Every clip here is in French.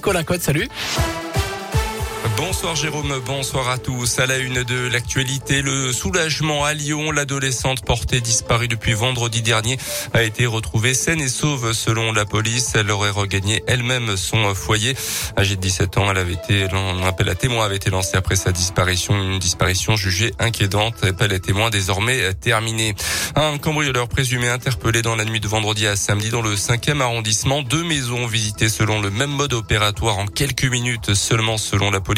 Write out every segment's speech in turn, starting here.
Colin Code, salut. Bonsoir Jérôme, bonsoir à tous. À la une de l'actualité, le soulagement à Lyon. L'adolescente portée disparue depuis vendredi dernier a été retrouvée saine et sauve selon la police. Elle aurait regagné elle-même son foyer. Âgée de 17 ans, elle avait été, un appel à témoins avait été lancé après sa disparition. Une disparition jugée inquiétante. Appel à témoins désormais terminé. Un cambrioleur présumé interpellé dans la nuit de vendredi à samedi dans le 5e arrondissement. Deux maisons visitées selon le même mode opératoire en quelques minutes seulement selon la police.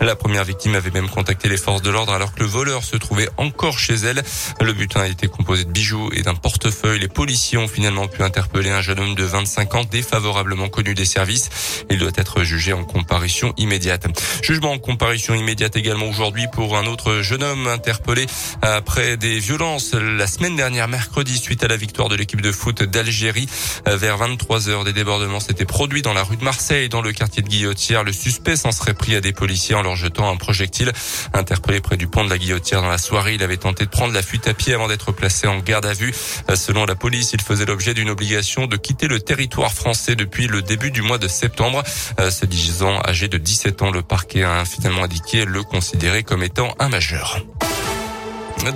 La première victime avait même contacté les forces de l'ordre alors que le voleur se trouvait encore chez elle. Le butin été composé de bijoux et d'un portefeuille. Les policiers ont finalement pu interpeller un jeune homme de 25 ans défavorablement connu des services. Il doit être jugé en comparution immédiate. Jugement en comparution immédiate également aujourd'hui pour un autre jeune homme interpellé après des violences la semaine dernière mercredi suite à la victoire de l'équipe de foot d'Algérie. Vers 23 heures, des débordements s'étaient produits dans la rue de Marseille, dans le quartier de Guillotière. Le suspect s'en serait pris à des policiers en leur jetant un projectile. Interpellé près du pont de la Guillotière dans la soirée, il avait tenté de prendre la fuite à pied avant d'être placé en garde à vue. Selon la police, il faisait l'objet d'une obligation de quitter le territoire français depuis le début du mois de septembre. Ce disant âgé de 17 ans, le parquet a finalement indiqué le considérer comme étant un majeur.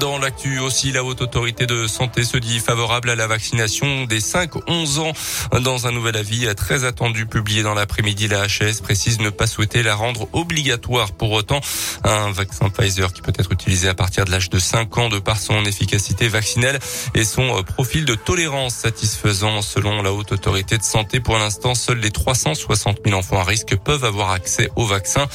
Dans l'actu aussi, la haute autorité de santé se dit favorable à la vaccination des 5-11 ans. Dans un nouvel avis très attendu publié dans l'après-midi, la HS précise ne pas souhaiter la rendre obligatoire. Pour autant, un vaccin Pfizer qui peut être utilisé à partir de l'âge de 5 ans de par son efficacité vaccinale et son profil de tolérance satisfaisant selon la haute autorité de santé. Pour l'instant, seuls les 360 000 enfants à risque peuvent avoir accès au vaccin.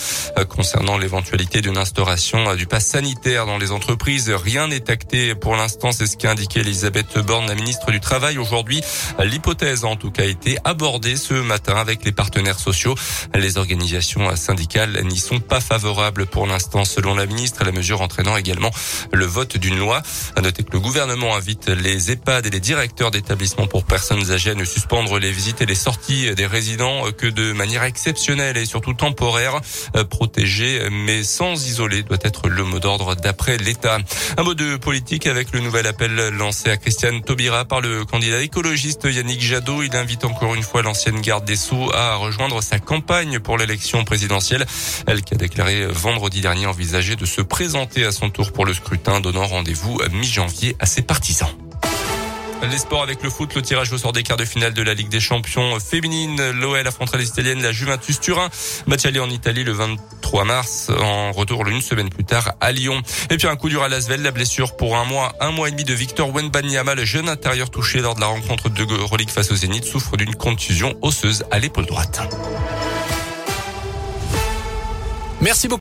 Concernant l'éventualité d'une instauration du pass sanitaire dans les entreprises, Rien n'est acté pour l'instant, c'est ce qu'a indiqué Elisabeth Borne, la ministre du Travail aujourd'hui. L'hypothèse en tout cas a été abordée ce matin avec les partenaires sociaux. Les organisations syndicales n'y sont pas favorables pour l'instant selon la ministre, la mesure entraînant également le vote d'une loi. À noter que le gouvernement invite les EHPAD et les directeurs d'établissements pour personnes âgées à ne suspendre les visites et les sorties des résidents que de manière exceptionnelle et surtout temporaire. Protégés mais sans isoler doit être le mot d'ordre d'après l'État. Un mot de politique avec le nouvel appel lancé à Christiane Taubira par le candidat écologiste Yannick Jadot. Il invite encore une fois l'ancienne garde des Sceaux à rejoindre sa campagne pour l'élection présidentielle. Elle qui a déclaré vendredi dernier envisager de se présenter à son tour pour le scrutin, donnant rendez-vous mi-janvier à ses partisans. Les sports avec le foot, le tirage au sort des quarts de finale de la Ligue des Champions féminine. L'OL affrontera les Italiennes, la Juventus Turin. Match en Italie le 23 mars. En retour une semaine plus tard à Lyon. Et puis un coup dur à Lasvel, la blessure pour un mois, un mois et demi de Victor Wenbanyama, le jeune intérieur touché lors de la rencontre de Euroleague face au Zénith, souffre d'une contusion osseuse à l'épaule droite. Merci beaucoup.